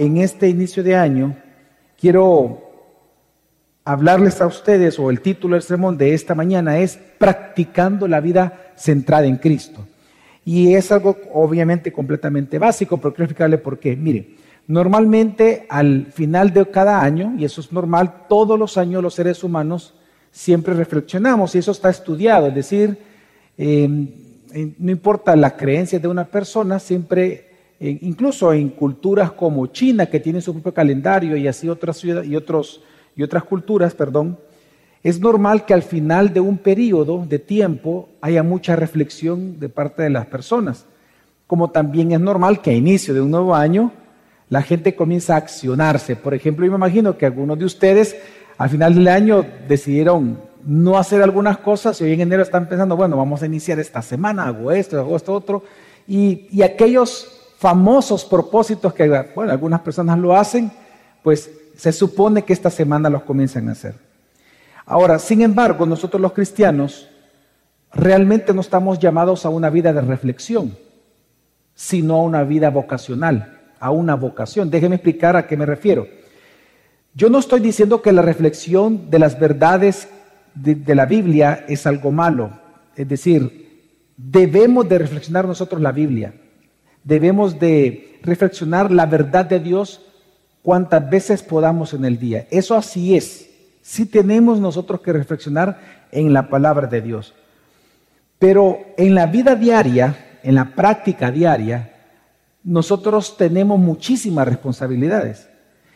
en este inicio de año quiero hablarles a ustedes, o el título del sermón de esta mañana es Practicando la vida centrada en Cristo. Y es algo obviamente completamente básico, pero quiero explicarle por qué. Mire, normalmente al final de cada año, y eso es normal, todos los años los seres humanos siempre reflexionamos, y eso está estudiado, es decir, em, no importa la creencia de una persona, siempre incluso en culturas como China, que tiene su propio calendario, y así otras ciudades y, otros, y otras culturas, perdón, es normal que al final de un periodo de tiempo haya mucha reflexión de parte de las personas, como también es normal que a inicio de un nuevo año la gente comienza a accionarse. Por ejemplo, yo me imagino que algunos de ustedes al final del año decidieron no hacer algunas cosas y hoy en enero están pensando, bueno, vamos a iniciar esta semana, hago esto, hago esto, otro. Y, y aquellos famosos propósitos que, algunas personas lo hacen, pues se supone que esta semana los comienzan a hacer. Ahora, sin embargo, nosotros los cristianos realmente no estamos llamados a una vida de reflexión, sino a una vida vocacional, a una vocación. Déjeme explicar a qué me refiero. Yo no estoy diciendo que la reflexión de las verdades de, de la Biblia es algo malo. Es decir, debemos de reflexionar nosotros la Biblia debemos de reflexionar la verdad de Dios cuantas veces podamos en el día. Eso así es. Sí tenemos nosotros que reflexionar en la palabra de Dios. Pero en la vida diaria, en la práctica diaria, nosotros tenemos muchísimas responsabilidades.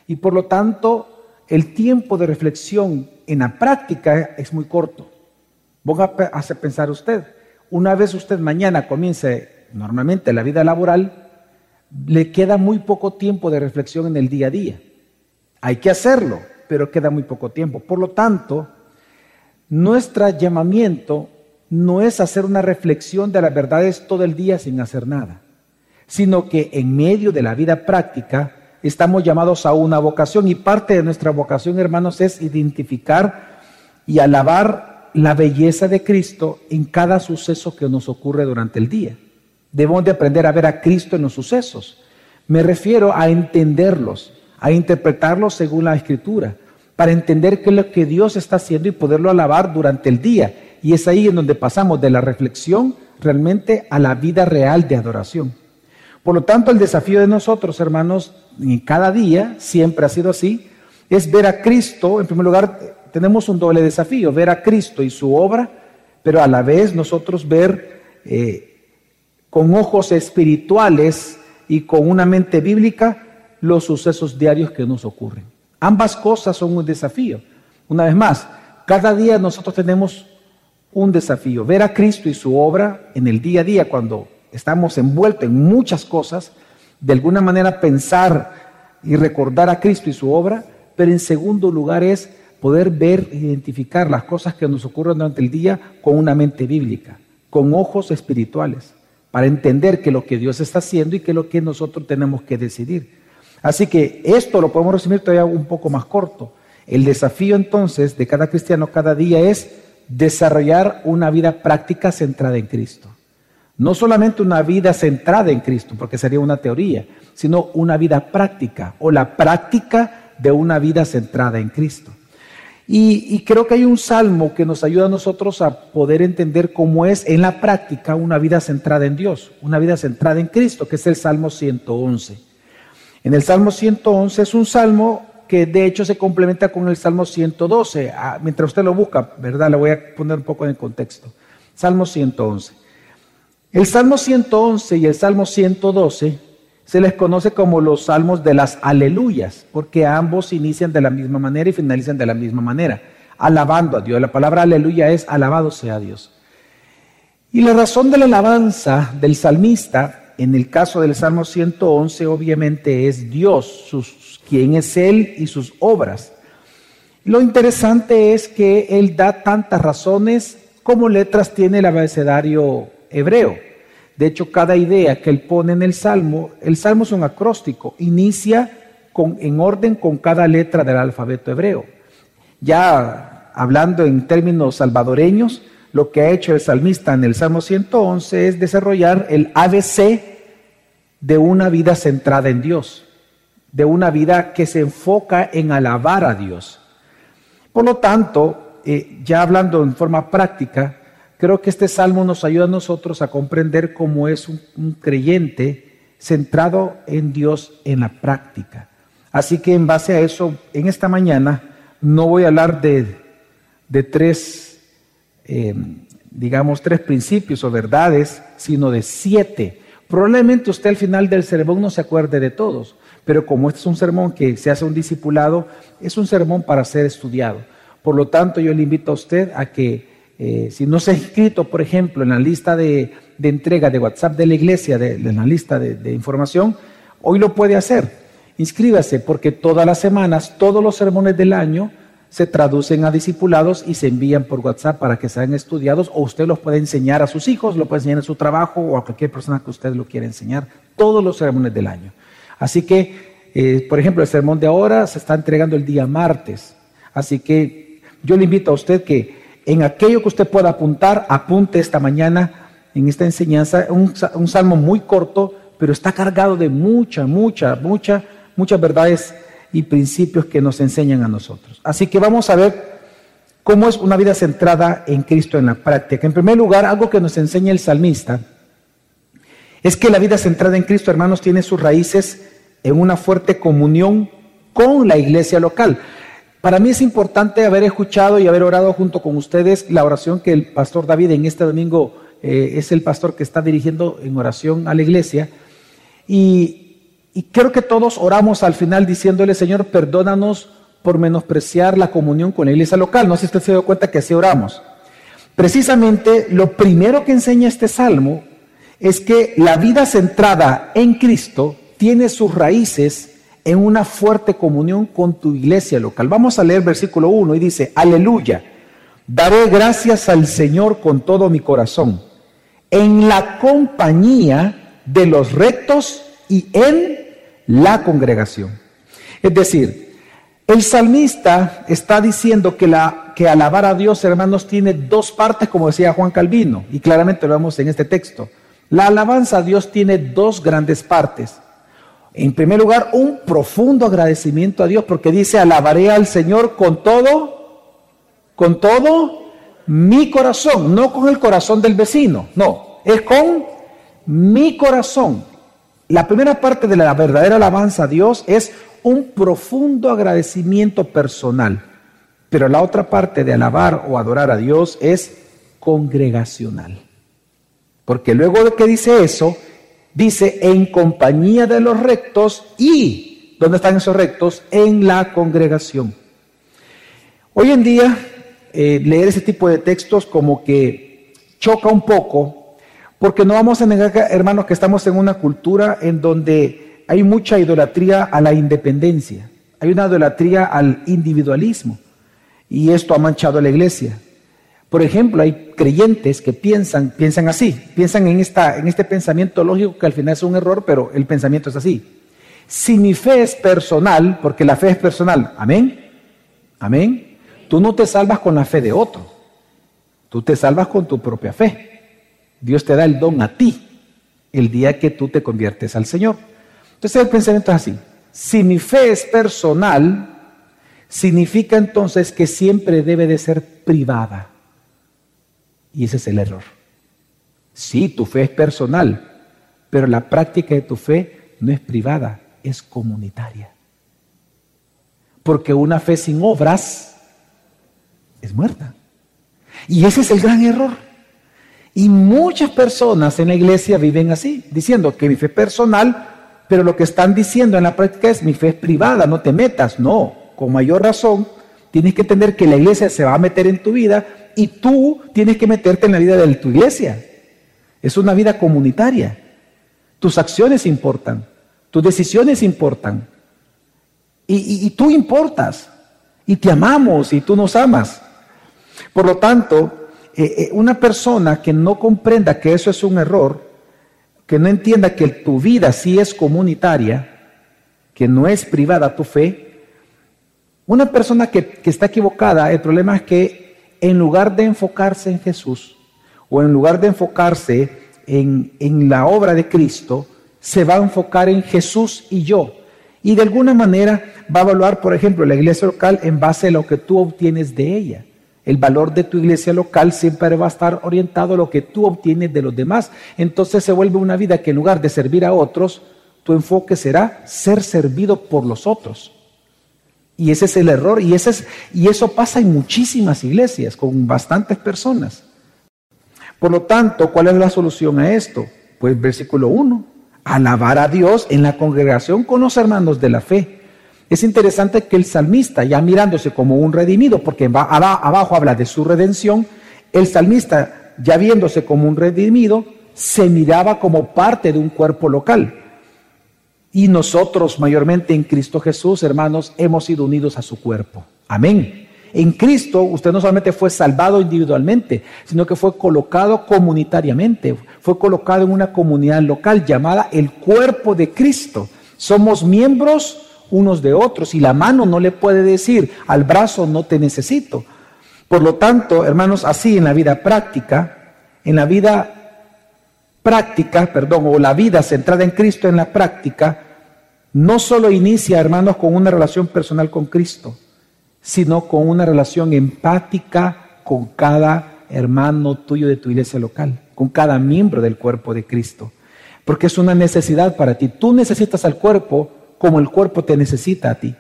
Y por lo tanto, el tiempo de reflexión en la práctica es muy corto. Voy a hacer pensar usted. Una vez usted mañana comience normalmente la vida laboral, le queda muy poco tiempo de reflexión en el día a día. Hay que hacerlo, pero queda muy poco tiempo. Por lo tanto, nuestro llamamiento no es hacer una reflexión de las verdades todo el día sin hacer nada, sino que en medio de la vida práctica estamos llamados a una vocación y parte de nuestra vocación, hermanos, es identificar y alabar la belleza de Cristo en cada suceso que nos ocurre durante el día. Debemos de aprender a ver a Cristo en los sucesos. Me refiero a entenderlos, a interpretarlos según la escritura, para entender qué es lo que Dios está haciendo y poderlo alabar durante el día. Y es ahí en donde pasamos de la reflexión realmente a la vida real de adoración. Por lo tanto, el desafío de nosotros, hermanos, en cada día, siempre ha sido así, es ver a Cristo, en primer lugar, tenemos un doble desafío, ver a Cristo y su obra, pero a la vez nosotros ver eh, con ojos espirituales y con una mente bíblica los sucesos diarios que nos ocurren. Ambas cosas son un desafío. Una vez más, cada día nosotros tenemos un desafío, ver a Cristo y su obra en el día a día cuando estamos envueltos en muchas cosas, de alguna manera pensar y recordar a Cristo y su obra, pero en segundo lugar es poder ver e identificar las cosas que nos ocurren durante el día con una mente bíblica, con ojos espirituales para entender que lo que Dios está haciendo y que lo que nosotros tenemos que decidir. Así que esto lo podemos resumir todavía un poco más corto. El desafío entonces de cada cristiano cada día es desarrollar una vida práctica centrada en Cristo. No solamente una vida centrada en Cristo, porque sería una teoría, sino una vida práctica o la práctica de una vida centrada en Cristo. Y, creo que hay un salmo que nos ayuda a nosotros a poder entender cómo es en la práctica una vida centrada en Dios, una vida centrada en Cristo, que es el Salmo 111. En el Salmo 111 es un salmo que de hecho se complementa con el Salmo 112. Ah, mientras usted lo busca, ¿verdad? Le voy a poner un poco en contexto. Salmo 111. El Salmo 111 y el Salmo 112 se les conoce como los salmos de las aleluyas, porque ambos inician de la misma manera y finalizan de la misma manera, alabando a Dios. La palabra aleluya es alabado sea Dios. Y la razón de la alabanza del salmista, en el caso del Salmo 111, obviamente es Dios, sus, quién es Él y sus obras. Lo interesante es que Él da tantas razones como letras tiene el abecedario hebreo. De hecho, cada idea que él pone en el salmo, el salmo es un acróstico, inicia en orden con cada letra del alfabeto hebreo. Ya hablando en términos salvadoreños, lo que ha hecho el salmista en el Salmo 111 es desarrollar el ABC de una vida centrada en Dios. de una vida que se enfoca en alabar a Dios. Por lo tanto, eh, ya hablando en forma práctica, creo que este salmo nos ayuda a nosotros a comprender cómo es un, creyente centrado en Dios en la práctica. Así que en base a eso, en esta mañana no voy a hablar de, tres, eh, digamos, tres principios o verdades, sino de siete. Probablemente usted al final del sermón no se acuerde de todos, pero como este es un sermón que se hace un discipulado, es un sermón para ser estudiado. Por lo tanto, yo le invito a usted a que, eh, si no se ha inscrito, por ejemplo, en la lista de, entrega de WhatsApp de la iglesia, de, la lista de, información, hoy lo puede hacer. Inscríbase, porque todas las semanas, todos los sermones del año se traducen a discipulados y se envían por WhatsApp para que sean estudiados, o usted los puede enseñar a sus hijos, lo puede enseñar en su trabajo o a cualquier persona que usted lo quiera enseñar, todos los sermones del año. Así que, eh, por ejemplo, el sermón de ahora se está entregando el día martes. Así que yo le invito a usted que en aquello que usted pueda apuntar, apunte esta mañana en esta enseñanza, un, salmo muy corto, pero está cargado de mucha, mucha, mucha, muchas verdades y principios que nos enseñan a nosotros. Así que vamos a ver cómo es una vida centrada en Cristo en la práctica. En primer lugar, algo que nos enseña el salmista es que la vida centrada en Cristo, hermanos, tiene sus raíces en una fuerte comunión con la iglesia local. Para mí es importante haber escuchado y haber orado junto con ustedes la oración que el pastor David en este domingo eh, es el pastor que está dirigiendo en oración a la iglesia. Y, y creo que todos oramos al final diciéndole, Señor, perdónanos por menospreciar la comunión con la iglesia local. No sé si usted se dio cuenta que así oramos. Precisamente lo primero que enseña este salmo es que la vida centrada en Cristo tiene sus raíces en una fuerte comunión con tu iglesia local. Vamos a leer versículo 1 y dice, aleluya, daré gracias al Señor con todo mi corazón, en la compañía de los rectos y en la congregación. Es decir, el salmista está diciendo que, que alabar a Dios, hermanos, tiene dos partes, como decía Juan Calvino, y claramente lo vemos en este texto. La alabanza a Dios tiene dos grandes partes. En primer lugar, un profundo agradecimiento a Dios, porque dice, alabaré al Señor con todo, con todo mi corazón, no con el corazón del vecino, no, es con mi corazón. La primera parte de la verdadera alabanza a Dios es un profundo agradecimiento personal, pero la otra parte de alabar o adorar a Dios es congregacional. Porque luego de que dice eso, dice en compañía de los rectos y, ¿dónde están esos rectos? En la congregación. Hoy en día, eh, leer ese tipo de textos como que choca un poco, porque no vamos a negar, hermanos, que estamos en una cultura en donde hay mucha idolatría a la independencia, hay una idolatría al individualismo, y esto ha manchado a la iglesia. Por ejemplo, hay creyentes que piensan, así, piensan en este pensamiento lógico que al final es un error, pero el pensamiento es así. Si mi fe es personal, porque la fe es personal, amén, amén, tú no te salvas con la fe de otro, tú te salvas con tu propia fe. Dios te da el don a ti el día que tú te conviertes al Señor. Entonces el pensamiento es así. Si mi fe es personal, significa entonces que siempre debe de ser privada. Y ese es el error. Sí, tu fe es personal, pero la práctica de tu fe no es privada, es comunitaria. Porque una fe sin obras es muerta. Y ese es el gran error. Y muchas personas en la iglesia viven así, diciendo que mi fe es personal, pero lo que están diciendo en la práctica es mi fe es privada, no te metas. No, con mayor razón, tienes que entender que la iglesia se va a meter en tu vida y tú tienes que meterte en la vida de tu iglesia. Es una vida comunitaria. Tus acciones importan, tus decisiones importan. Y, tú importas. Y te amamos y tú nos amas. Por lo tanto, eh, eh, una persona que no comprenda que eso es un error, que no entienda que tu vida sí es comunitaria, que no es privada tu fe, una persona que, que está equivocada, el problema es que en lugar de enfocarse en Jesús o en lugar de enfocarse en, la obra de Cristo, se va a enfocar en Jesús y yo. Y de alguna manera va a evaluar, por ejemplo, la iglesia local en base a lo que tú obtienes de ella. El valor de tu iglesia local siempre va a estar orientado a lo que tú obtienes de los demás. Entonces se vuelve una vida que en lugar de servir a otros, tu enfoque será ser servido por los otros. Y ese es el error. Y, ese es, y eso pasa en muchísimas iglesias, con bastantes personas. Por lo tanto, ¿cuál es la solución a esto? Pues versículo 1 alabar a Dios en la congregación con los hermanos de la fe. Es interesante que el salmista, ya mirándose como un redimido, porque abajo habla de su redención, el salmista, ya viéndose como un redimido, se miraba como parte de un cuerpo local. Y nosotros, mayormente en Cristo Jesús, hermanos, hemos sido unidos a su cuerpo. Amén. En Cristo usted no solamente fue salvado individualmente, sino que fue colocado comunitariamente, fue colocado en una comunidad local llamada el cuerpo de Cristo. Somos miembros unos de otros y la mano no le puede decir al brazo no te necesito. Por lo tanto, hermanos, así en la vida práctica, en la vida práctica, perdón, o la vida centrada en Cristo en la práctica, no solo inicia, hermanos, con una relación personal con Cristo, sino con una relación empática con cada hermano tuyo de tu iglesia local, con cada miembro del cuerpo de Cristo. Porque es una necesidad para ti. Tú necesitas al cuerpo como el cuerpo te necesita a ti.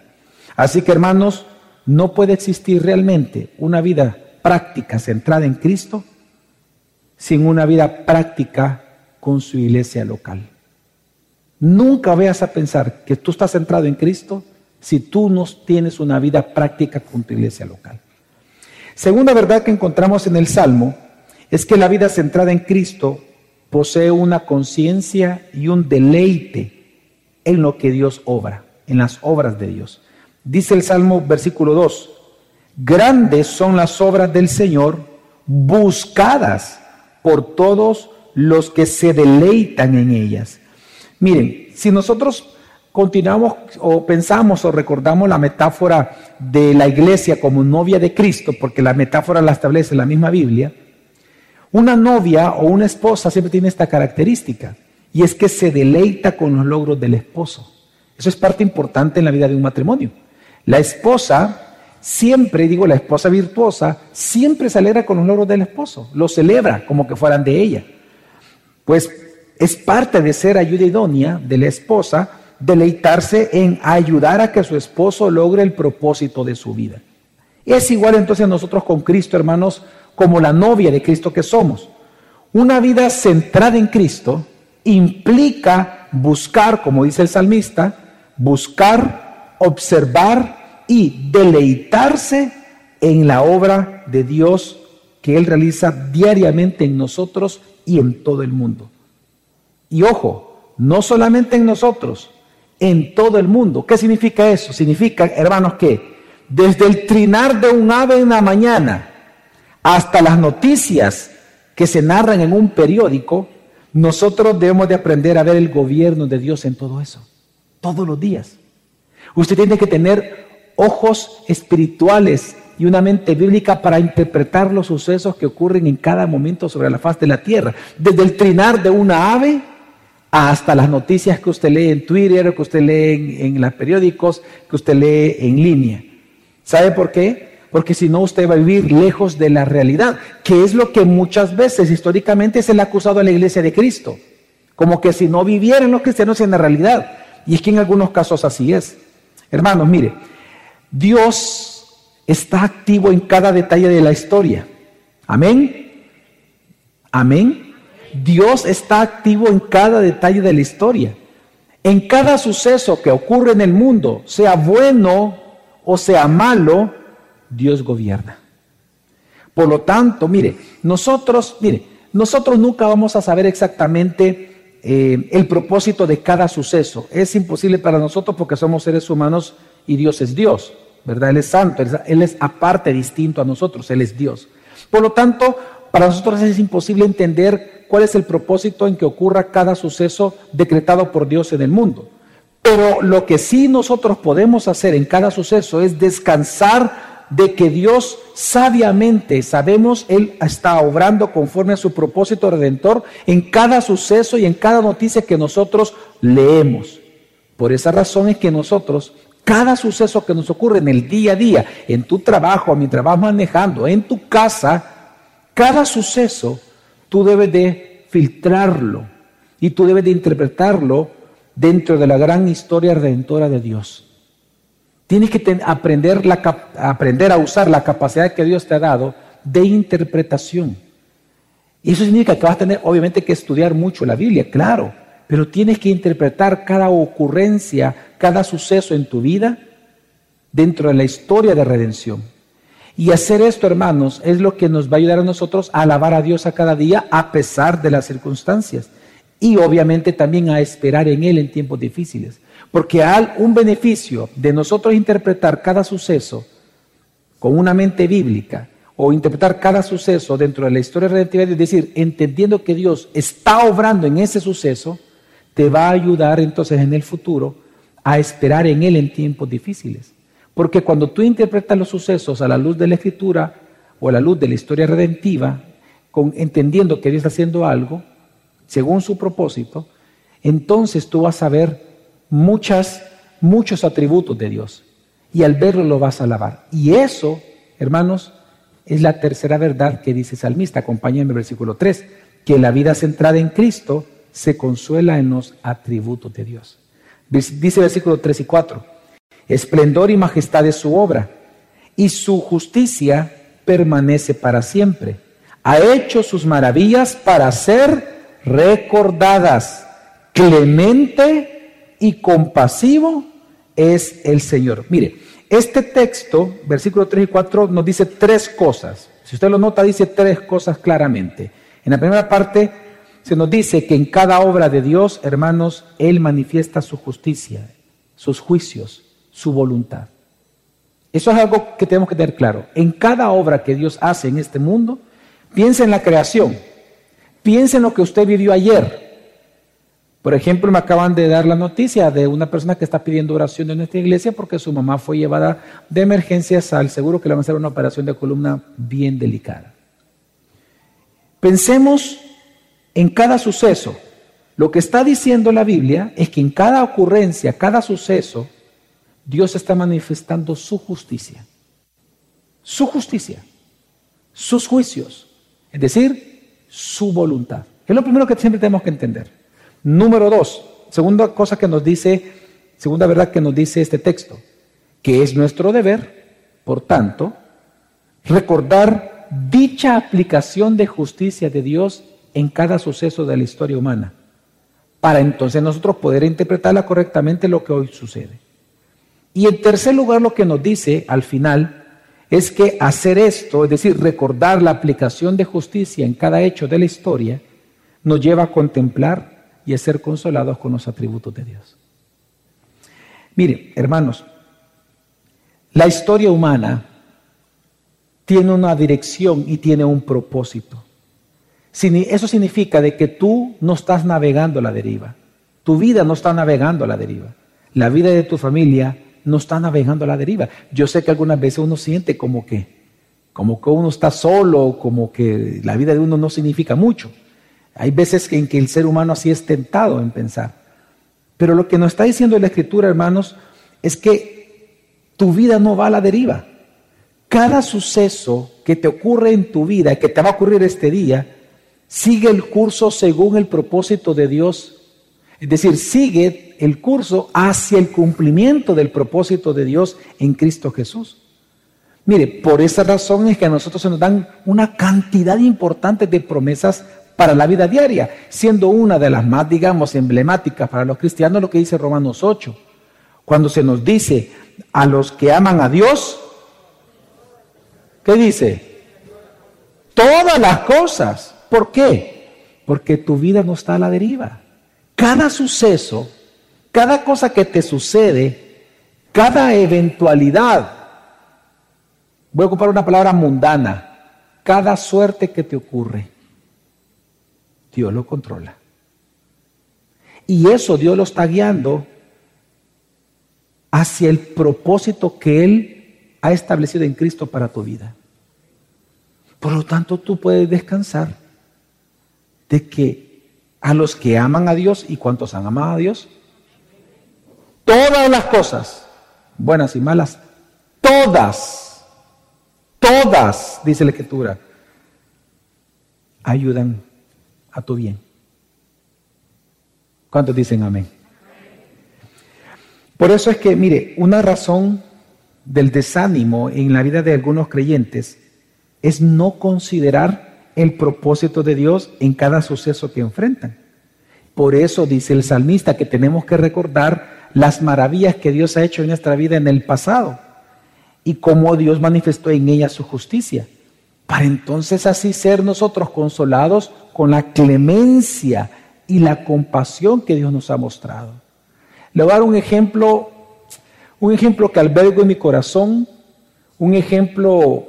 Así que hermanos, no puede existir realmente una vida práctica centrada en Cristo sin una vida práctica con su iglesia local. Nunca vayas a pensar que tú estás centrado en Cristo si tú no tienes una vida práctica con tu iglesia local. Segunda verdad que encontramos en el Salmo es que la vida centrada en Cristo posee una conciencia y un deleite en lo que Dios obra, en las obras de Dios. Dice el Salmo versículo 2, grandes son las obras del Señor, buscadas por todos los que se deleitan en ellas. Miren, si nosotros continuamos o pensamos o recordamos la metáfora de la iglesia como novia de Cristo, porque la metáfora la establece la misma Biblia, una novia o una esposa siempre tiene esta característica, y es que se deleita con los logros del esposo. Eso es parte importante en la vida de un matrimonio. La esposa siempre, digo la esposa virtuosa, siempre se alegra con los logros del esposo, lo celebra como que fueran de ella. Pues es parte de ser ayuda idónea de la esposa deleitarse en ayudar a que su esposo logre el propósito de su vida. Es igual entonces nosotros con Cristo, hermanos, como la novia de Cristo que somos. Una vida centrada en Cristo implica buscar, como dice el salmista, buscar, observar y deleitarse en la obra de Dios que Él realiza diariamente en nosotros y en todo el mundo. Y ojo, no solamente en nosotros, en todo el mundo. ¿Qué significa eso? Significa, hermanos, que desde el trinar de un ave en la mañana hasta las noticias que se narran en un periódico, nosotros debemos de aprender a ver el gobierno de Dios en todo eso, todos los días. Usted tiene que tener ojos espirituales y una mente bíblica para interpretar los sucesos que ocurren en cada momento sobre la faz de la tierra. Desde el trinar de una ave hasta las noticias que usted lee en Twitter, que usted lee en, los periódicos, que usted lee en línea. ¿Sabe por qué? Porque si no usted va a vivir lejos de la realidad, que es lo que muchas veces históricamente se le ha acusado a la iglesia de Cristo. Como que si no vivieran los cristianos en la realidad. Y es que en algunos casos así es. Hermanos, mire, Dios está activo en cada detalle de la historia. Amén. Amén. Dios está activo en cada detalle de la historia. En cada suceso que ocurre en el mundo, sea bueno o sea malo, Dios gobierna. Por lo tanto, mire, nosotros, mire, nosotros nunca vamos a saber exactamente eh, el propósito de cada suceso. Es imposible para nosotros porque somos seres humanos y Dios es Dios, ¿verdad? Él es santo, él es aparte, distinto a nosotros, Él es Dios. Por lo tanto, para nosotros es imposible entender cuál es el propósito en que ocurra cada suceso decretado por Dios en el mundo. Pero lo que sí nosotros podemos hacer en cada suceso es descansar de que Dios sabiamente, sabemos, Él está obrando conforme a su propósito redentor en cada suceso y en cada noticia que nosotros leemos. Por esa razón es que nosotros, cada suceso que nos ocurre en el día a día, en tu trabajo, mientras vas manejando, en tu casa, cada suceso tú debes de filtrarlo y tú debes de interpretarlo dentro de la gran historia redentora de Dios. Tienes que aprender, aprender a usar la capacidad que Dios te ha dado de interpretación. Y eso significa que vas a tener, obviamente, que estudiar mucho la Biblia, claro, pero tienes que interpretar cada ocurrencia, cada suceso en tu vida dentro de la historia de redención. Y hacer esto, hermanos, es lo que nos va a ayudar a nosotros a alabar a Dios a cada día a pesar de las circunstancias. Y obviamente también a esperar en Él en tiempos difíciles. Porque hay un beneficio de nosotros interpretar cada suceso con una mente bíblica o interpretar cada suceso dentro de la historia redentiva, es decir, entendiendo que Dios está obrando en ese suceso, te va a ayudar entonces en el futuro a esperar en Él en tiempos difíciles. Porque cuando tú interpretas los sucesos a la luz de la Escritura o a la luz de la historia redentiva, con, entendiendo que Dios está haciendo algo según su propósito, entonces tú vas a ver muchas, muchos atributos de Dios. Y al verlo lo vas a alabar. Y eso, hermanos, es la tercera verdad que dice el salmista. Acompáñenme versículo 3, que la vida centrada en Cristo se consuela en los atributos de Dios. Dice versículo 3 y 4, esplendor y majestad es su obra, y su justicia permanece para siempre. Ha hecho sus maravillas para ser recordadas. Clemente y compasivo es el Señor. Mire, este texto, versículo 3 y 4, nos dice tres cosas. Si usted lo nota, dice tres cosas claramente. En la primera parte se nos dice que en cada obra de Dios, hermanos, Él manifiesta su justicia, sus juicios, su voluntad. Eso es algo que tenemos que tener claro. En cada obra que Dios hace en este mundo, piensa en la creación, piensa en lo que usted vivió ayer, por ejemplo, me acaban de dar la noticia de una persona que está pidiendo oración en nuestra iglesia porque su mamá fue llevada de emergencias al seguro que le van a hacer una operación de columna bien delicada. Pensemos en cada suceso. Lo que está diciendo la Biblia es que en cada ocurrencia, cada suceso, Dios está manifestando su justicia. Su justicia. Sus juicios. Es decir, su voluntad. Es lo primero que siempre tenemos que entender. Número dos, segunda cosa que nos dice, segunda verdad que nos dice este texto, que es nuestro deber, por tanto, recordar dicha aplicación de justicia de Dios en cada suceso de la historia humana, para entonces nosotros poder interpretarla correctamente lo que hoy sucede. Y en tercer lugar, lo que nos dice al final es que hacer esto, es decir, recordar la aplicación de justicia en cada hecho de la historia, nos lleva a contemplar y a ser consolados con los atributos de Dios. Mire, hermanos, la historia humana tiene una dirección y tiene un propósito. Eso significa de que tú no estás navegando a la deriva. Tu vida no está navegando a la deriva. La vida de tu familia no está navegando a la deriva. Yo sé que algunas veces uno siente como que, como que uno está solo, como que la vida de uno no significa mucho. Hay veces en que el ser humano así es tentado en pensar. Pero lo que nos está diciendo la Escritura, hermanos, es que tu vida no va a la deriva. Cada suceso que te ocurre en tu vida, que te va a ocurrir este día, sigue el curso según el propósito de Dios. Es decir, sigue el curso hacia el cumplimiento del propósito de Dios en Cristo Jesús. Mire, por esa razón es que a nosotros se nos dan una cantidad importante de promesas para la vida diaria, siendo una de las más, digamos, emblemáticas para los cristianos lo que dice Romanos 8, cuando se nos dice a los que aman a Dios, ¿qué dice? Todas las cosas. ¿Por qué? Porque tu vida no está a la deriva. Cada suceso, cada cosa que te sucede, cada eventualidad, voy a ocupar una palabra mundana, cada suerte que te ocurre, Dios lo controla. Y eso Dios lo está guiando hacia el propósito que Él ha establecido en Cristo para tu vida. Por lo tanto, tú puedes descansar de que a los que aman a Dios y cuantos han amado a Dios, todas las cosas, buenas y malas, todas, todas, dice la escritura, ayudan a tu bien. ¿Cuántos dicen amén? Por eso es que, mire, una razón del desánimo en la vida de algunos creyentes es no considerar el propósito de Dios en cada suceso que enfrentan. Por eso dice el salmista que tenemos que recordar las maravillas que Dios ha hecho en nuestra vida en el pasado y cómo Dios manifestó en ella su justicia, para entonces así ser nosotros consolados con la clemencia y la compasión que Dios nos ha mostrado. Le voy a dar un ejemplo, un ejemplo que albergo en mi corazón, un ejemplo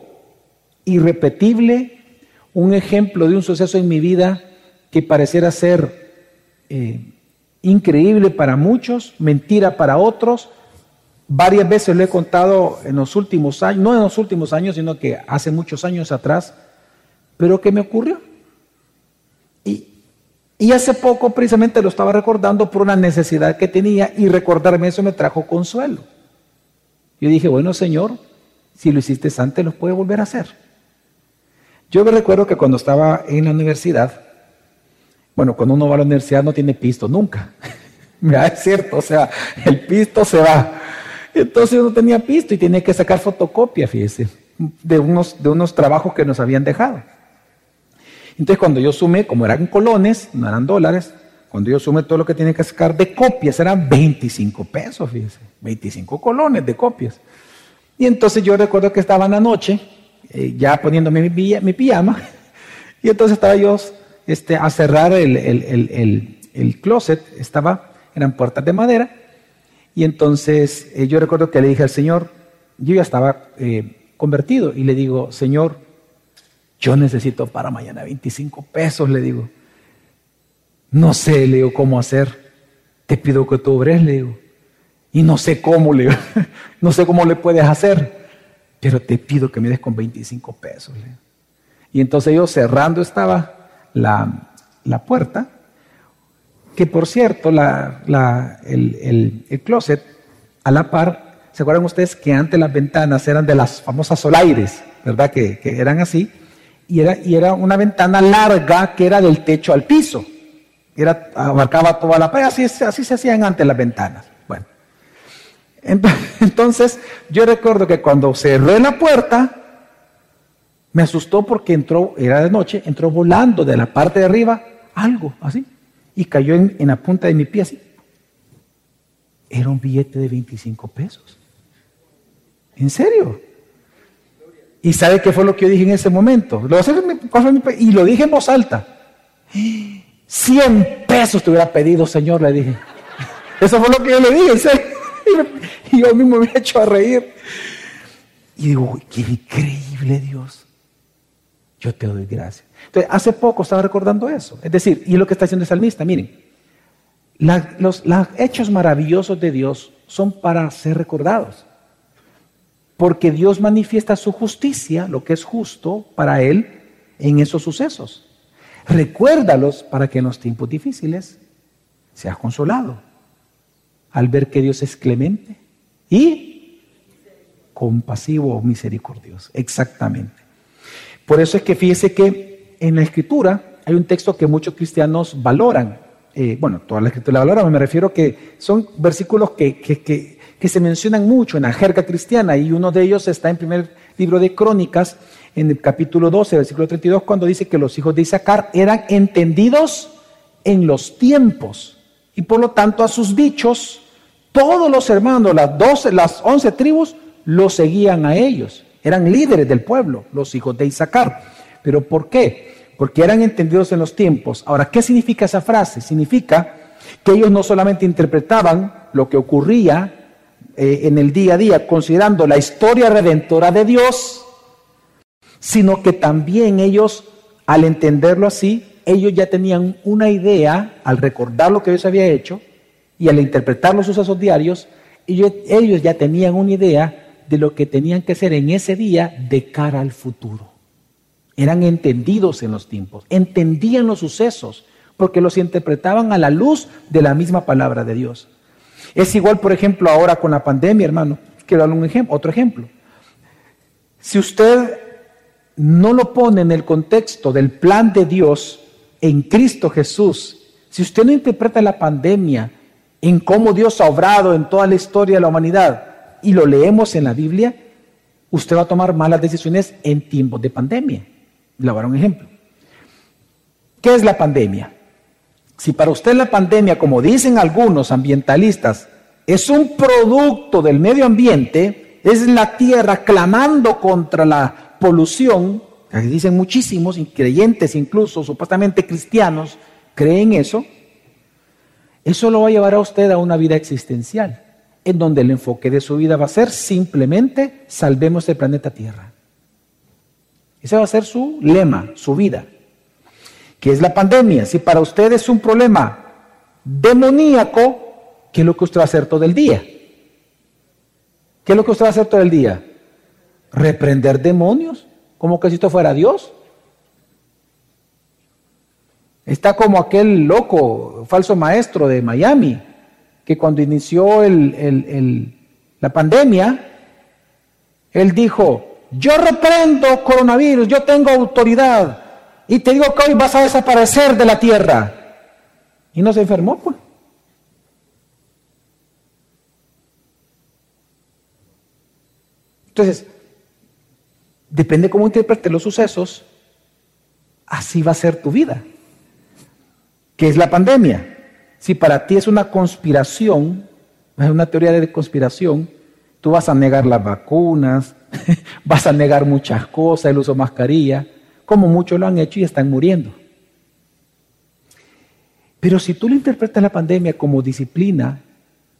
irrepetible, un ejemplo de un suceso en mi vida que pareciera ser eh, increíble para muchos, mentira para otros. Varias veces lo he contado en los últimos años, no en los últimos años, sino que hace muchos años atrás, pero ¿qué me ocurrió? Y, y hace poco precisamente lo estaba recordando por una necesidad que tenía y recordarme eso me trajo consuelo. Yo dije, bueno Señor, si lo hiciste antes, lo puede volver a hacer. Yo me recuerdo que cuando estaba en la universidad, bueno, cuando uno va a la universidad no tiene pisto, nunca. es cierto, o sea, el pisto se va. Entonces uno tenía pisto y tenía que sacar fotocopia, fíjese, de unos, de unos trabajos que nos habían dejado. Entonces cuando yo sumé, como eran colones, no eran dólares, cuando yo sumé todo lo que tenía que sacar de copias, eran 25 pesos, fíjese, 25 colones de copias. Y entonces yo recuerdo que estaba en la noche, eh, ya poniéndome mi, pijama, y entonces estaba yo este, a cerrar el, closet, estaba, eran puertas de madera, y entonces eh, yo recuerdo que le dije al Señor, yo ya estaba eh, convertido, y le digo, Señor, yo necesito para mañana 25 pesos, le digo. No sé, le digo, cómo hacer. Te pido que tú obres, le digo. Y no sé cómo, le digo. no sé cómo le puedes hacer, pero te pido que me des con 25 pesos. Y entonces yo cerrando estaba la, puerta, que por cierto, la, el, el, closet, a la par, ¿se acuerdan ustedes que antes las ventanas eran de las famosas solaires, ¿verdad? Que, eran así, y era, y era una ventana larga que era del techo al piso, era, abarcaba toda la pared, así, así se hacían antes las ventanas. Entonces yo recuerdo que cuando cerré la puerta, me asustó porque entró, era de noche, entró volando de la parte de arriba algo así y cayó en, la punta de mi pie así. Era un billete de 25 pesos. ¿En serio? ¿Y sabe qué fue lo que yo dije en ese momento? Lo y lo dije en voz alta. 100 pesos te hubiera pedido, Señor, le dije. Eso fue lo que yo le dije, Y yo mismo me he hecho a reír. Y digo, qué increíble Dios yo te doy gracias. Entonces, hace poco estaba recordando eso. Es decir, y lo que está haciendo el salmista, miren, los, los hechos maravillosos de Dios son para ser recordados. Porque Dios manifiesta su justicia, lo que es justo para Él, en esos sucesos. Recuérdalos para que en los tiempos difíciles seas consolado al ver que Dios es clemente y compasivo o misericordioso. Exactamente. Por eso es que fíjese que en la escritura hay un texto que muchos cristianos valoran. Eh, bueno, toda la escritura la valoran, me refiero que son versículos que, que, se mencionan mucho en la jerga cristiana y uno de ellos está en primer libro de Crónicas, en el capítulo 12, versículo 32, cuando dice que los hijos de Isaacar eran entendidos en los tiempos y por lo tanto a sus dichos todos los hermanos, las 12, las 11 tribus, lo seguían a ellos. Eran líderes del pueblo, los hijos de Isaacar. ¿Pero por qué? Porque eran entendidos en los tiempos. Ahora, ¿qué significa esa frase? Significa que ellos no solamente interpretaban lo que ocurría eh, en el día a día, considerando la historia redentora de Dios, sino que también ellos, al entenderlo así, ellos ya tenían una idea, al recordar lo que Dios había hecho y al interpretar los sucesos diarios, ellos, ya tenían una idea de lo que tenían que ser en ese día de cara al futuro. Eran entendidos en los tiempos, entendían los sucesos, porque los interpretaban a la luz de la misma palabra de Dios. Es igual, por ejemplo, ahora con la pandemia, hermano. Quiero darle un ejemplo, otro ejemplo. Si usted no lo pone en el contexto del plan de Dios en Cristo Jesús, si usted no interpreta la pandemia en cómo Dios ha obrado en toda la historia de la humanidad y lo leemos en la Biblia, usted va a tomar malas decisiones en tiempos de pandemia. Le voy a dar un ejemplo. ¿Qué es la pandemia? Si para usted la pandemia, como dicen algunos ambientalistas, es un producto del medio ambiente, es la tierra clamando contra la polución, dicen muchísimos, creyentes incluso, supuestamente cristianos, creen eso, eso lo va a llevar a usted a una vida existencial, en donde el enfoque de su vida va a ser simplemente salvemos el planeta Tierra. Ese va a ser su lema, su vida. ¿Qué es la pandemia? Si para usted es un problema demoníaco, ¿qué es lo que usted va a hacer todo el día? ¿Qué es lo que usted va a hacer todo el día? Reprender demonios, como que si esto fuera Dios. Está como aquel loco, falso maestro de Miami, que cuando inició la pandemia, él dijo, yo reprendo coronavirus, yo tengo autoridad, y te digo que hoy vas a desaparecer de la tierra. Y no se enfermó, pues. Entonces, depende cómo interpretes los sucesos, así va a ser tu vida. ¿Qué es la pandemia? Si para ti es una conspiración, es una teoría de conspiración, tú vas a negar las vacunas, vas a negar muchas cosas, el uso de mascarilla, como muchos lo han hecho y están muriendo. Pero si tú le interpretas la pandemia como disciplina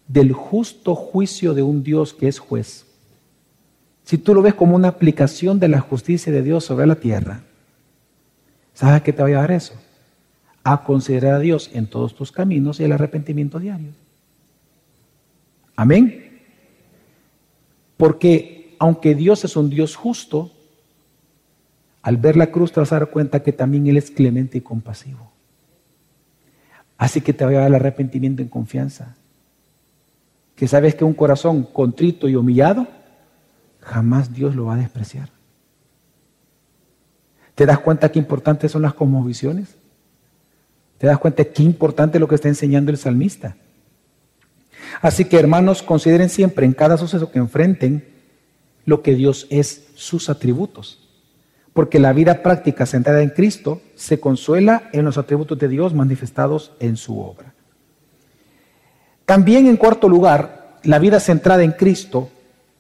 del justo juicio de un Dios que es juez, si tú lo ves como una aplicación de la justicia de Dios sobre la tierra, ¿sabes qué te va a llevar eso? A considerar a Dios en todos tus caminos y el arrepentimiento diario. Amén. Porque aunque Dios es un Dios justo, al ver la cruz te vas a dar cuenta que también Él es clemente y compasivo. Así que te va a dar el arrepentimiento en confianza. Que sabes que un corazón contrito y humillado, jamás Dios lo va a despreciar. ¿Te das cuenta qué importantes son las cosmovisiones? ¿Te das cuenta qué importante es lo que está enseñando el salmista? Así que hermanos, consideren siempre en cada suceso que enfrenten lo que Dios es, sus atributos porque la vida práctica centrada en Cristo se consuela en los atributos de Dios manifestados en su obra. También en cuarto lugar, la vida centrada en Cristo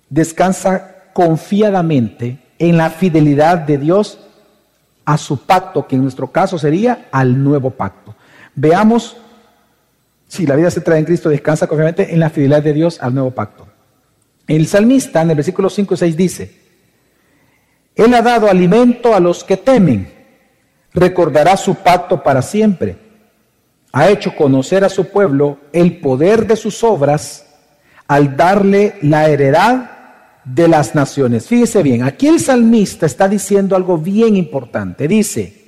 descansa confiadamente en la fidelidad de Dios a su pacto, que en nuestro caso sería al nuevo pacto. Veamos si la vida centrada en Cristo descansa confiadamente en la fidelidad de Dios al nuevo pacto. El salmista en el versículo 5 y 6 dice, él ha dado alimento a los que temen. Recordará su pacto para siempre. Ha hecho conocer a su pueblo el poder de sus obras al darle la heredad de las naciones. Fíjese bien, aquí el salmista está diciendo algo bien importante. Dice,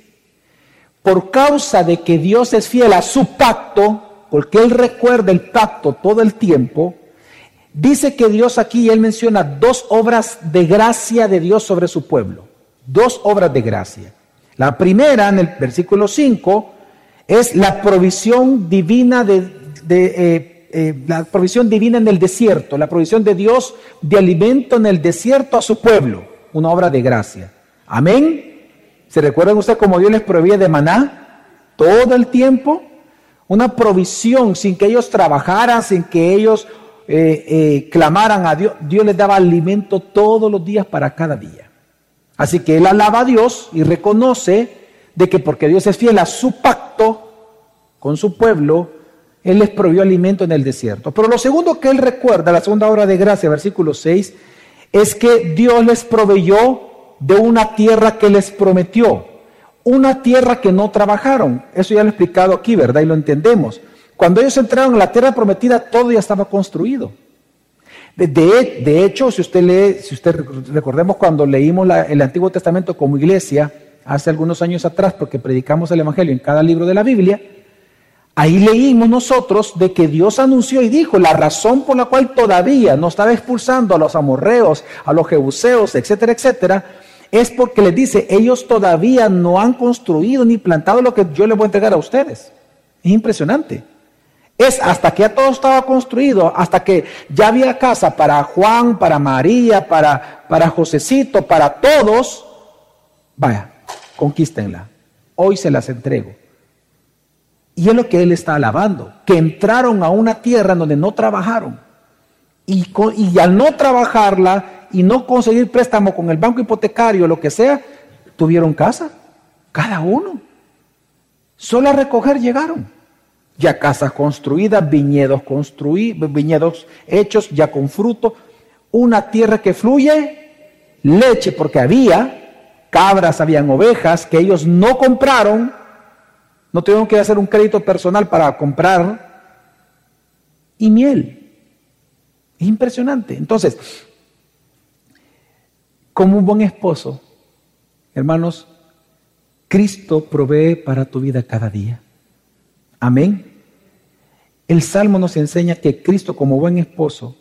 por causa de que Dios es fiel a su pacto, porque Él recuerda el pacto todo el tiempo, Dice que Dios aquí, él menciona dos obras de gracia de Dios sobre su pueblo. Dos obras de gracia. La primera, en el versículo 5, es la provisión divina de, eh, eh, la provisión divina en el desierto, la provisión de Dios de alimento en el desierto a su pueblo, una obra de gracia. Amén. ¿Se recuerdan ustedes cómo Dios les proveía de maná todo el tiempo? Una provisión sin que ellos trabajaran, sin que ellos eh, eh, clamaran a Dios, Dios les daba alimento todos los días para cada día. Así que él alaba a Dios y reconoce de que porque Dios es fiel a su pacto con su pueblo, Él les proveyó alimento en el desierto. Pero lo segundo que él recuerda, la segunda obra de gracia, versículo 6, es que Dios les proveyó de una tierra que les prometió, una tierra que no trabajaron. Eso ya lo he explicado aquí, ¿verdad? Y lo entendemos. Cuando ellos entraron en la tierra prometida, todo ya estaba construido. De, hecho, si usted lee, si usted recordemos cuando leímos el Antiguo Testamento como iglesia, hace algunos años atrás, porque predicamos el Evangelio en cada libro de la Biblia, Ahí leímos nosotros de que Dios anunció y dijo la razón por la cual todavía no estaba expulsando a los amorreos, a los jebuseos, etcétera, etcétera, es porque les dice, ellos todavía no han construido ni plantado lo que yo les voy a entregar a ustedes. Es impresionante. Es hasta que ya todo estaba construido, hasta que ya había casa para Juan, para María, para, para Josecito, para todos. Vaya, conquístenla. Hoy se las entrego. Y es lo que él está alabando, que entraron a una tierra donde no trabajaron. Y, y al no trabajarla y no conseguir préstamo con el banco hipotecario, lo que sea, tuvieron casa, cada uno. Solo a recoger llegaron. Ya casas construidas, viñedos construidos, viñedos hechos ya con fruto, una tierra que fluye leche, porque había cabras, habían ovejas que ellos no compraron, no tuvieron que hacer un crédito personal para comprar. Y miel. Es impresionante. Entonces, como un buen esposo, hermanos, Cristo provee para tu vida cada día. Amén. El Salmo nos enseña que Cristo como buen esposo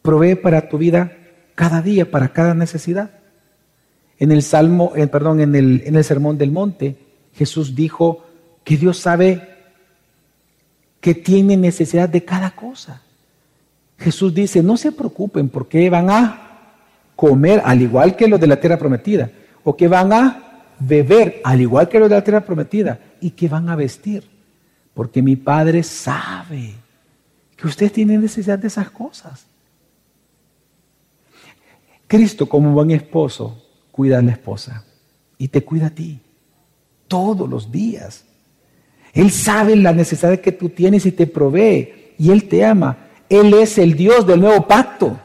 provee para tu vida cada día, para cada necesidad. En el Salmo, perdón, en el, en el Sermón del Monte, Jesús dijo, que Dios sabe que tiene necesidad de cada cosa. Jesús dice, no se preocupen porque van a comer al igual que los de la tierra prometida, o que van a beber al igual que los de la tierra prometida, y que van a vestir, porque mi Padre sabe que ustedes tienen necesidad de esas cosas. Cristo como buen esposo cuida a la esposa y te cuida a ti todos los días. Él sabe la necesidad que tú tienes y te provee. Y Él te ama. Él es el Dios del nuevo pacto.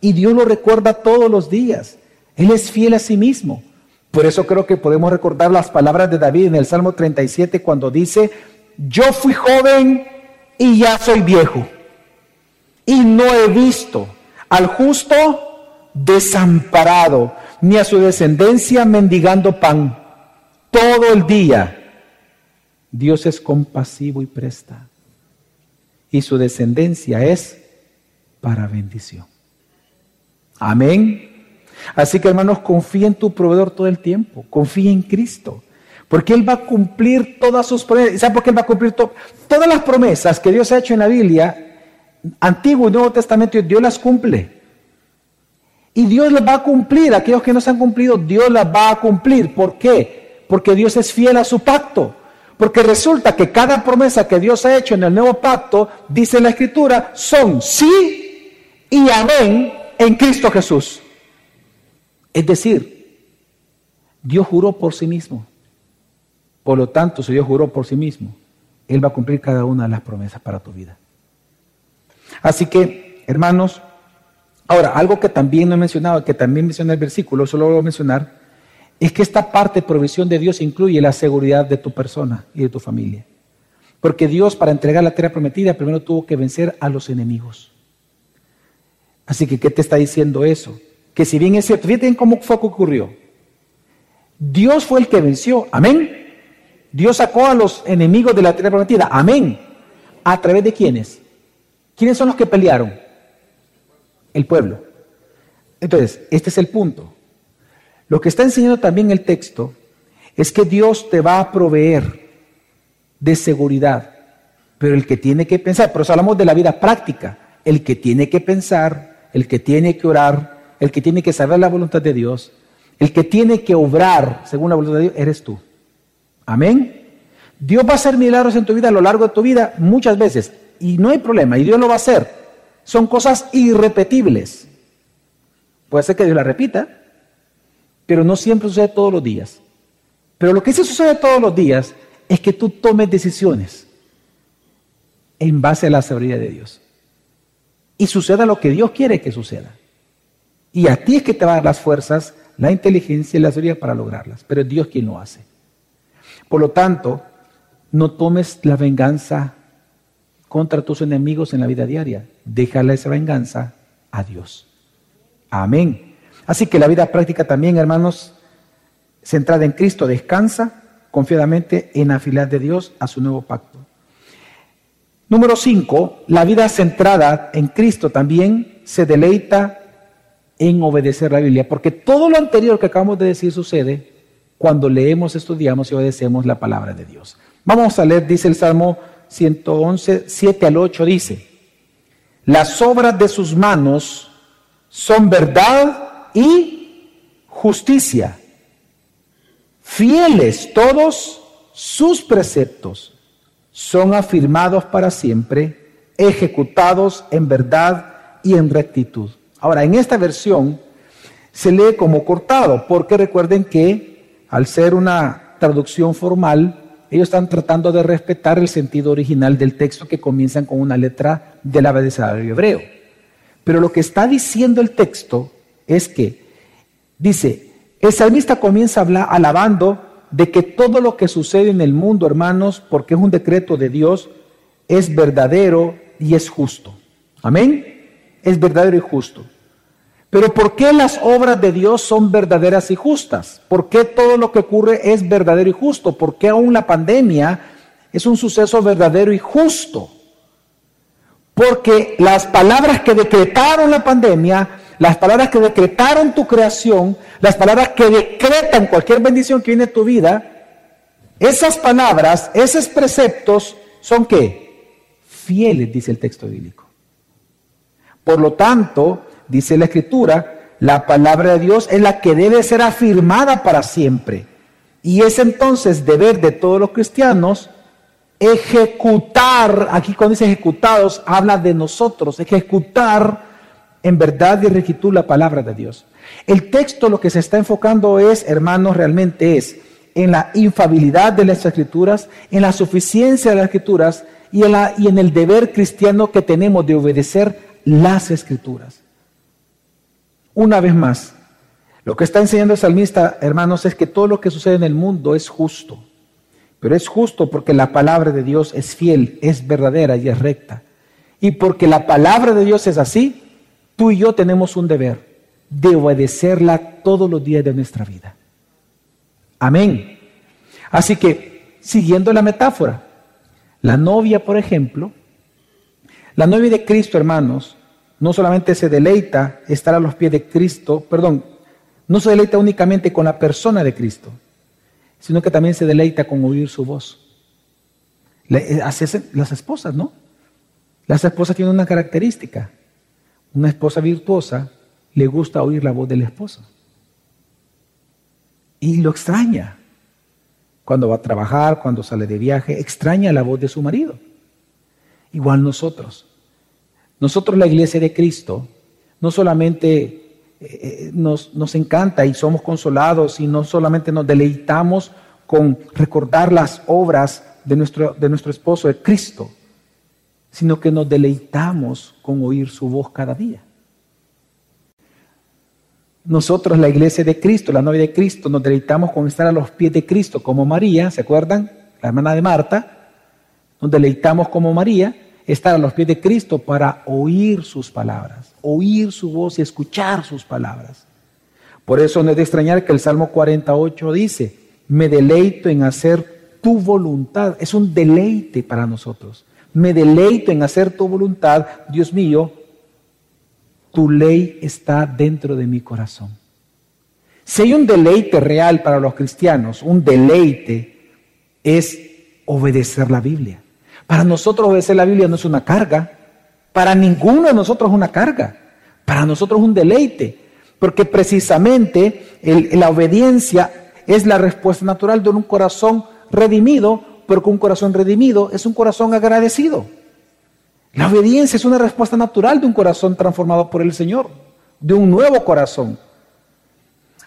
Y Dios lo recuerda todos los días. Él es fiel a sí mismo. Por eso creo que podemos recordar las palabras de David en el Salmo 37 cuando dice, yo fui joven y ya soy viejo. Y no he visto al justo desamparado, ni a su descendencia mendigando pan. Todo el día Dios es compasivo y presta. Y su descendencia es para bendición. Amén. Así que hermanos, confía en tu proveedor todo el tiempo. Confía en Cristo. Porque Él va a cumplir todas sus promesas. ¿Sabe por qué Él va a cumplir todas las promesas que Dios ha hecho en la Biblia? Antiguo y Nuevo Testamento, Dios las cumple. Y Dios las va a cumplir. Aquellos que no se han cumplido, Dios las va a cumplir. ¿Por qué? Porque Dios es fiel a su pacto. Porque resulta que cada promesa que Dios ha hecho en el nuevo pacto, dice la escritura, son sí y amén en Cristo Jesús. Es decir, Dios juró por sí mismo. Por lo tanto, si Dios juró por sí mismo, Él va a cumplir cada una de las promesas para tu vida. Así que, hermanos, ahora, algo que también no he mencionado, que también menciona el versículo, solo lo voy a mencionar, es que esta parte de provisión de Dios incluye la seguridad de tu persona y de tu familia. Porque Dios para entregar la tierra prometida primero tuvo que vencer a los enemigos. Así que, ¿qué te está diciendo eso? Que si bien es cierto, fíjate cómo fue que ocurrió. Dios fue el que venció, amén. Dios sacó a los enemigos de la tierra prometida, amén. ¿A través de quiénes? ¿Quiénes son los que pelearon? El pueblo. Entonces, este es el punto. Lo que está enseñando también el texto es que Dios te va a proveer de seguridad, pero el que tiene que pensar, pero eso hablamos de la vida práctica, el que tiene que pensar, el que tiene que orar, el que tiene que saber la voluntad de Dios, el que tiene que obrar según la voluntad de Dios, eres tú. Amén. Dios va a hacer milagros en tu vida a lo largo de tu vida muchas veces y no hay problema, y Dios lo va a hacer. Son cosas irrepetibles. Puede ser que Dios la repita, pero no siempre sucede todos los días. Pero lo que sí sucede todos los días es que tú tomes decisiones en base a la sabiduría de Dios. Y suceda lo que Dios quiere que suceda. Y a ti es que te va a dar las fuerzas, la inteligencia y la sabiduría para lograrlas. Pero es Dios quien lo hace. Por lo tanto, no tomes la venganza contra tus enemigos en la vida diaria. Déjale esa venganza a Dios. Amén. Así que la vida práctica también, hermanos, centrada en Cristo, descansa confiadamente en la fidelidad de Dios a su nuevo pacto. Número cinco, la vida centrada en Cristo también se deleita en obedecer la Biblia, porque todo lo anterior que acabamos de decir sucede cuando leemos, estudiamos y obedecemos la palabra de Dios. Vamos a leer, dice el Salmo 111, 7 al 8, dice, las obras de sus manos son verdad y justicia, fieles todos sus preceptos son afirmados para siempre, ejecutados en verdad y en rectitud. Ahora, en esta versión se lee como cortado, porque recuerden que al ser una traducción formal, ellos están tratando de respetar el sentido original del texto que comienzan con una letra del abecedario hebreo. Pero lo que está diciendo el texto es que, dice, el salmista comienza a hablar alabando de que todo lo que sucede en el mundo, hermanos, porque es un decreto de Dios, es verdadero y es justo. Amén. Es verdadero y justo. Pero ¿por qué las obras de Dios son verdaderas y justas? ¿Por qué todo lo que ocurre es verdadero y justo? ¿Por qué aún la pandemia es un suceso verdadero y justo? Porque las palabras que decretaron la pandemia las palabras que decretaron tu creación, las palabras que decretan cualquier bendición que viene a tu vida, esas palabras, esos preceptos son qué? Fieles, dice el texto bíblico. Por lo tanto, dice la escritura, la palabra de Dios es la que debe ser afirmada para siempre. Y es entonces deber de todos los cristianos ejecutar, aquí cuando dice ejecutados, habla de nosotros, ejecutar en verdad y rectitud la palabra de Dios. El texto lo que se está enfocando es, hermanos, realmente es en la infabilidad de las escrituras, en la suficiencia de las escrituras y en, la, y en el deber cristiano que tenemos de obedecer las escrituras. Una vez más, lo que está enseñando el salmista, hermanos, es que todo lo que sucede en el mundo es justo. Pero es justo porque la palabra de Dios es fiel, es verdadera y es recta. Y porque la palabra de Dios es así, Tú y yo tenemos un deber de obedecerla todos los días de nuestra vida. Amén. Así que, siguiendo la metáfora, la novia, por ejemplo, la novia de Cristo, hermanos, no solamente se deleita estar a los pies de Cristo, perdón, no se deleita únicamente con la persona de Cristo, sino que también se deleita con oír su voz. Las esposas, ¿no? Las esposas tienen una característica. Una esposa virtuosa le gusta oír la voz del esposo. Y lo extraña. Cuando va a trabajar, cuando sale de viaje, extraña la voz de su marido. Igual nosotros. Nosotros la iglesia de Cristo no solamente eh, eh, nos, nos, encanta y somos consolados y no solamente nos deleitamos con recordar las obras de nuestro, de nuestro esposo, de Cristo, sino que nos deleitamos con oír su voz cada día. Nosotros, la iglesia de Cristo, la novia de Cristo, nos deleitamos con estar a los pies de Cristo, como María, ¿se acuerdan? La hermana de Marta. Nos deleitamos como María, estar a los pies de Cristo para oír sus palabras, oír su voz y escuchar sus palabras. Por eso no es de extrañar que el Salmo 48 dice, me deleito en hacer tu voluntad. Es un deleite para nosotros me deleito en hacer tu voluntad, Dios mío, tu ley está dentro de mi corazón. Si hay un deleite real para los cristianos, un deleite es obedecer la Biblia. Para nosotros obedecer la Biblia no es una carga, para ninguno de nosotros es una carga, para nosotros es un deleite, porque precisamente la obediencia es la respuesta natural de un corazón redimido con un corazón redimido es un corazón agradecido. La obediencia es una respuesta natural de un corazón transformado por el Señor, de un nuevo corazón.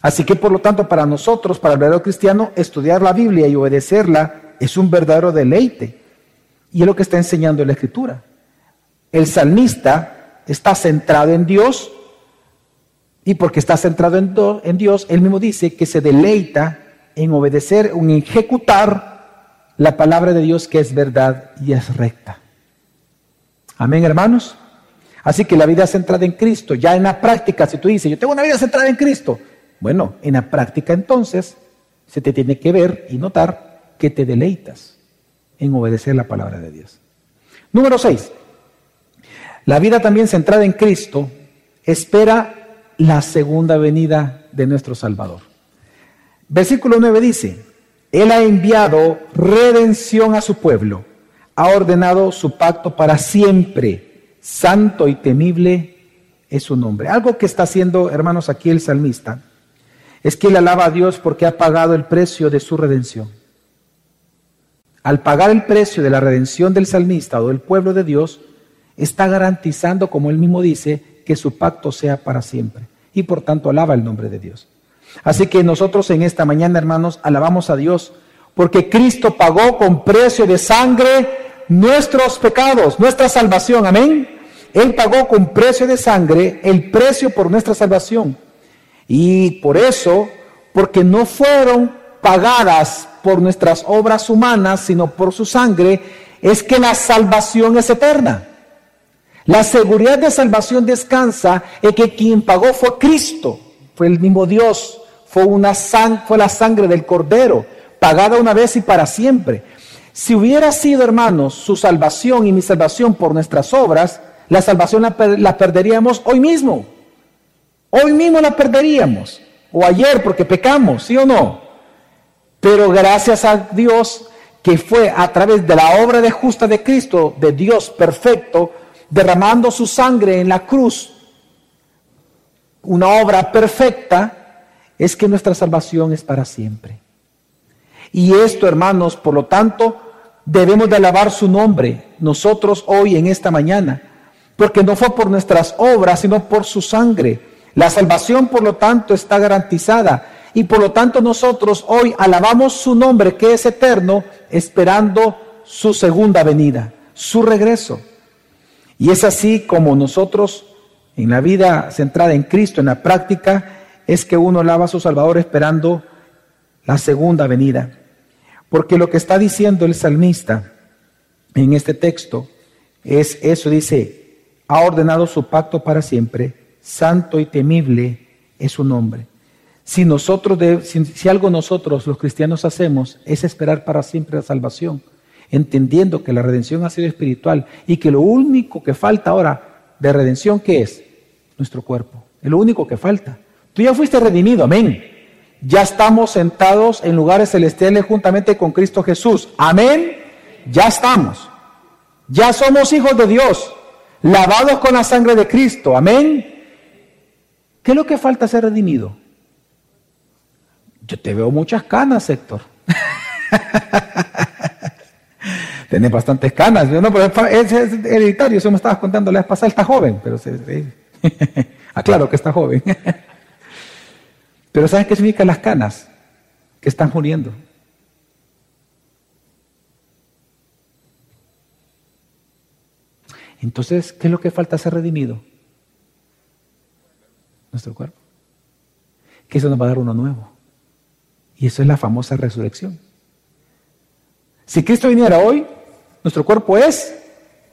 Así que por lo tanto para nosotros, para el verdadero cristiano, estudiar la Biblia y obedecerla es un verdadero deleite. Y es lo que está enseñando la Escritura. El salmista está centrado en Dios y porque está centrado en, en Dios, él mismo dice que se deleita en obedecer, en ejecutar la palabra de Dios que es verdad y es recta. Amén, hermanos. Así que la vida centrada en Cristo, ya en la práctica, si tú dices, yo tengo una vida centrada en Cristo, bueno, en la práctica entonces se te tiene que ver y notar que te deleitas en obedecer la palabra de Dios. Número 6. La vida también centrada en Cristo espera la segunda venida de nuestro Salvador. Versículo 9 dice, Él ha enviado redención a su pueblo, ha ordenado su pacto para siempre, santo y temible es su nombre. Algo que está haciendo, hermanos, aquí el salmista, es que él alaba a Dios porque ha pagado el precio de su redención. Al pagar el precio de la redención del salmista o del pueblo de Dios, está garantizando, como él mismo dice, que su pacto sea para siempre. Y por tanto alaba el nombre de Dios. Así que nosotros en esta mañana, hermanos, alabamos a Dios porque Cristo pagó con precio de sangre nuestros pecados, nuestra salvación. Amén. Él pagó con precio de sangre el precio por nuestra salvación. Y por eso, porque no fueron pagadas por nuestras obras humanas, sino por su sangre, es que la salvación es eterna. La seguridad de salvación descansa en que quien pagó fue Cristo, fue el mismo Dios, fue, una fue la sangre del Cordero, pagada una vez y para siempre. Si hubiera sido, hermanos, su salvación y mi salvación por nuestras obras, la salvación la, la perderíamos hoy mismo. Hoy mismo la perderíamos. O ayer porque pecamos, ¿sí o no? Pero gracias a Dios que fue a través de la obra de justa de Cristo, de Dios perfecto, derramando su sangre en la cruz, una obra perfecta, es que nuestra salvación es para siempre. Y esto, hermanos, por lo tanto, debemos de alabar su nombre nosotros hoy en esta mañana, porque no fue por nuestras obras, sino por su sangre. La salvación, por lo tanto, está garantizada y por lo tanto nosotros hoy alabamos su nombre que es eterno, esperando su segunda venida, su regreso. Y es así como nosotros en la vida centrada en Cristo, en la práctica, es que uno alaba a su Salvador esperando la segunda venida. Porque lo que está diciendo el salmista en este texto es eso, dice, ha ordenado su pacto para siempre, santo y temible es su nombre. Si, nosotros si, algo nosotros los cristianos hacemos es esperar para siempre la salvación, entendiendo que la redención ha sido espiritual y que lo único que falta ahora de redención, ¿qué es? Nuestro cuerpo. Es lo único que falta. Tú ya fuiste redimido, amén. Ya estamos sentados en lugares celestiales juntamente con Cristo Jesús. Amén. Ya estamos. Ya somos hijos de Dios, lavados con la sangre de Cristo. Amén. ¿Qué es lo que falta ser redimido? Yo te veo muchas canas, Héctor. Tienes bastantes canas. No, pero es, hereditario, eso me estabas contando la vez pasada, está joven, pero se, aclaro que está joven. pero ¿sabes qué significan las canas? Que están muriendo. Entonces, ¿qué es lo que falta ser redimido? Nuestro cuerpo. Que eso nos va a dar uno nuevo. Y eso es la famosa resurrección. Si Cristo viniera hoy, nuestro cuerpo es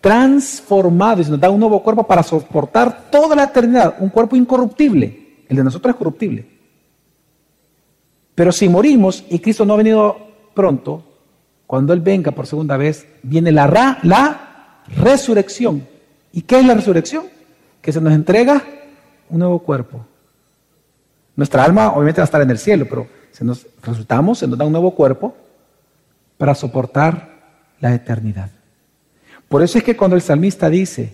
transformado y se nos da un nuevo cuerpo para soportar toda la eternidad, un cuerpo incorruptible. El de nosotros es corruptible. Pero si morimos y Cristo no ha venido pronto, cuando Él venga por segunda vez, viene la, ra, la resurrección. ¿Y qué es la resurrección? Que se nos entrega un nuevo cuerpo. Nuestra alma obviamente va a estar en el cielo, pero se nos resultamos, se nos da un nuevo cuerpo para soportar la eternidad. Por eso es que cuando el salmista dice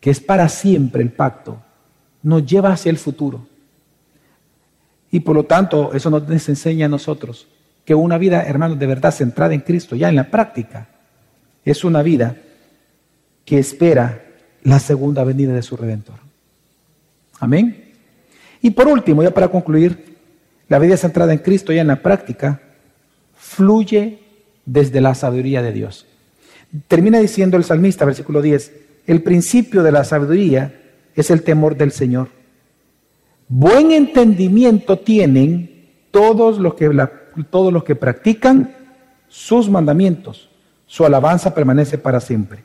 que es para siempre el pacto, nos lleva hacia el futuro. Y por lo tanto, eso nos enseña a nosotros que una vida, hermanos, de verdad centrada en Cristo, ya en la práctica, es una vida que espera la segunda venida de su Redentor. Amén. Y por último, ya para concluir, la vida centrada en Cristo ya en la práctica fluye desde la sabiduría de Dios. Termina diciendo el salmista, versículo 10, el principio de la sabiduría es el temor del Señor. Buen entendimiento tienen todos los que, todos los que practican sus mandamientos. Su alabanza permanece para siempre.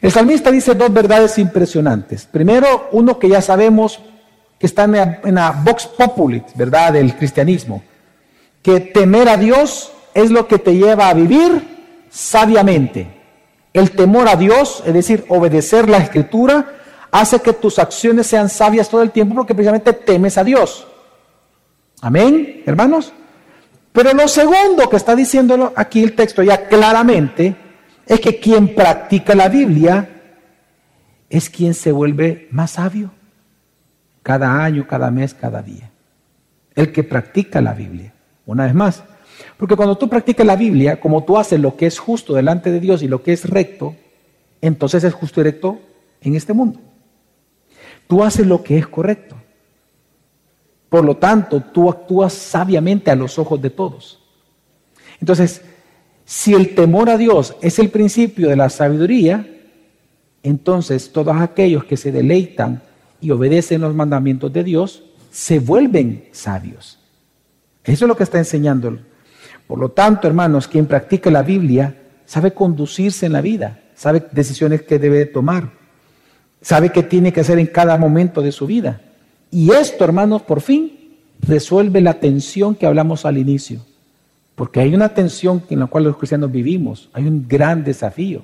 El salmista dice dos verdades impresionantes. Primero, uno que ya sabemos que está en la, vox populi, ¿verdad?, del cristianismo, que temer a Dios es lo que te lleva a vivir sabiamente. El temor a Dios, es decir, obedecer la escritura, hace que tus acciones sean sabias todo el tiempo porque precisamente temes a Dios. Amén, hermanos. Pero lo segundo que está diciéndolo aquí el texto ya claramente es que quien practica la Biblia es quien se vuelve más sabio cada año, cada mes, cada día. El que practica la Biblia. Una vez más, porque cuando tú practicas la Biblia, como tú haces lo que es justo delante de Dios y lo que es recto, entonces es justo y recto en este mundo. Tú haces lo que es correcto. Por lo tanto, tú actúas sabiamente a los ojos de todos. Entonces, si el temor a Dios es el principio de la sabiduría, entonces todos aquellos que se deleitan y obedecen los mandamientos de Dios se vuelven sabios. Eso es lo que está enseñando. Por lo tanto, hermanos, quien practica la Biblia sabe conducirse en la vida, sabe decisiones que debe tomar, sabe qué tiene que hacer en cada momento de su vida. Y esto, hermanos, por fin resuelve la tensión que hablamos al inicio. Porque hay una tensión en la cual los cristianos vivimos, hay un gran desafío,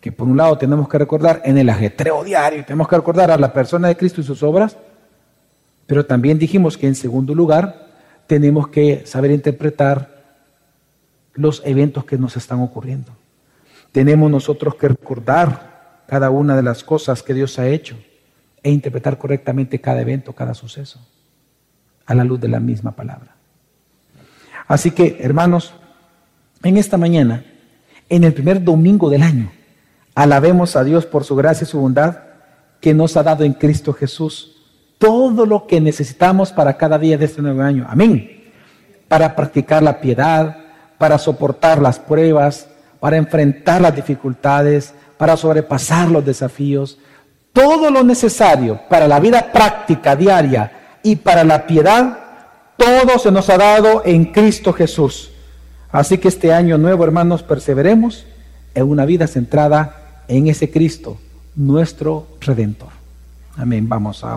que por un lado tenemos que recordar en el ajetreo diario, tenemos que recordar a la persona de Cristo y sus obras, pero también dijimos que en segundo lugar tenemos que saber interpretar los eventos que nos están ocurriendo. Tenemos nosotros que recordar cada una de las cosas que Dios ha hecho e interpretar correctamente cada evento, cada suceso, a la luz de la misma palabra. Así que, hermanos, en esta mañana, en el primer domingo del año, alabemos a Dios por su gracia y su bondad que nos ha dado en Cristo Jesús todo lo que necesitamos para cada día de este nuevo año. Amén. Para practicar la piedad, para soportar las pruebas, para enfrentar las dificultades, para sobrepasar los desafíos, todo lo necesario para la vida práctica diaria y para la piedad, todo se nos ha dado en Cristo Jesús. Así que este año nuevo, hermanos, perseveremos en una vida centrada en ese Cristo, nuestro Redentor. Amén. Vamos a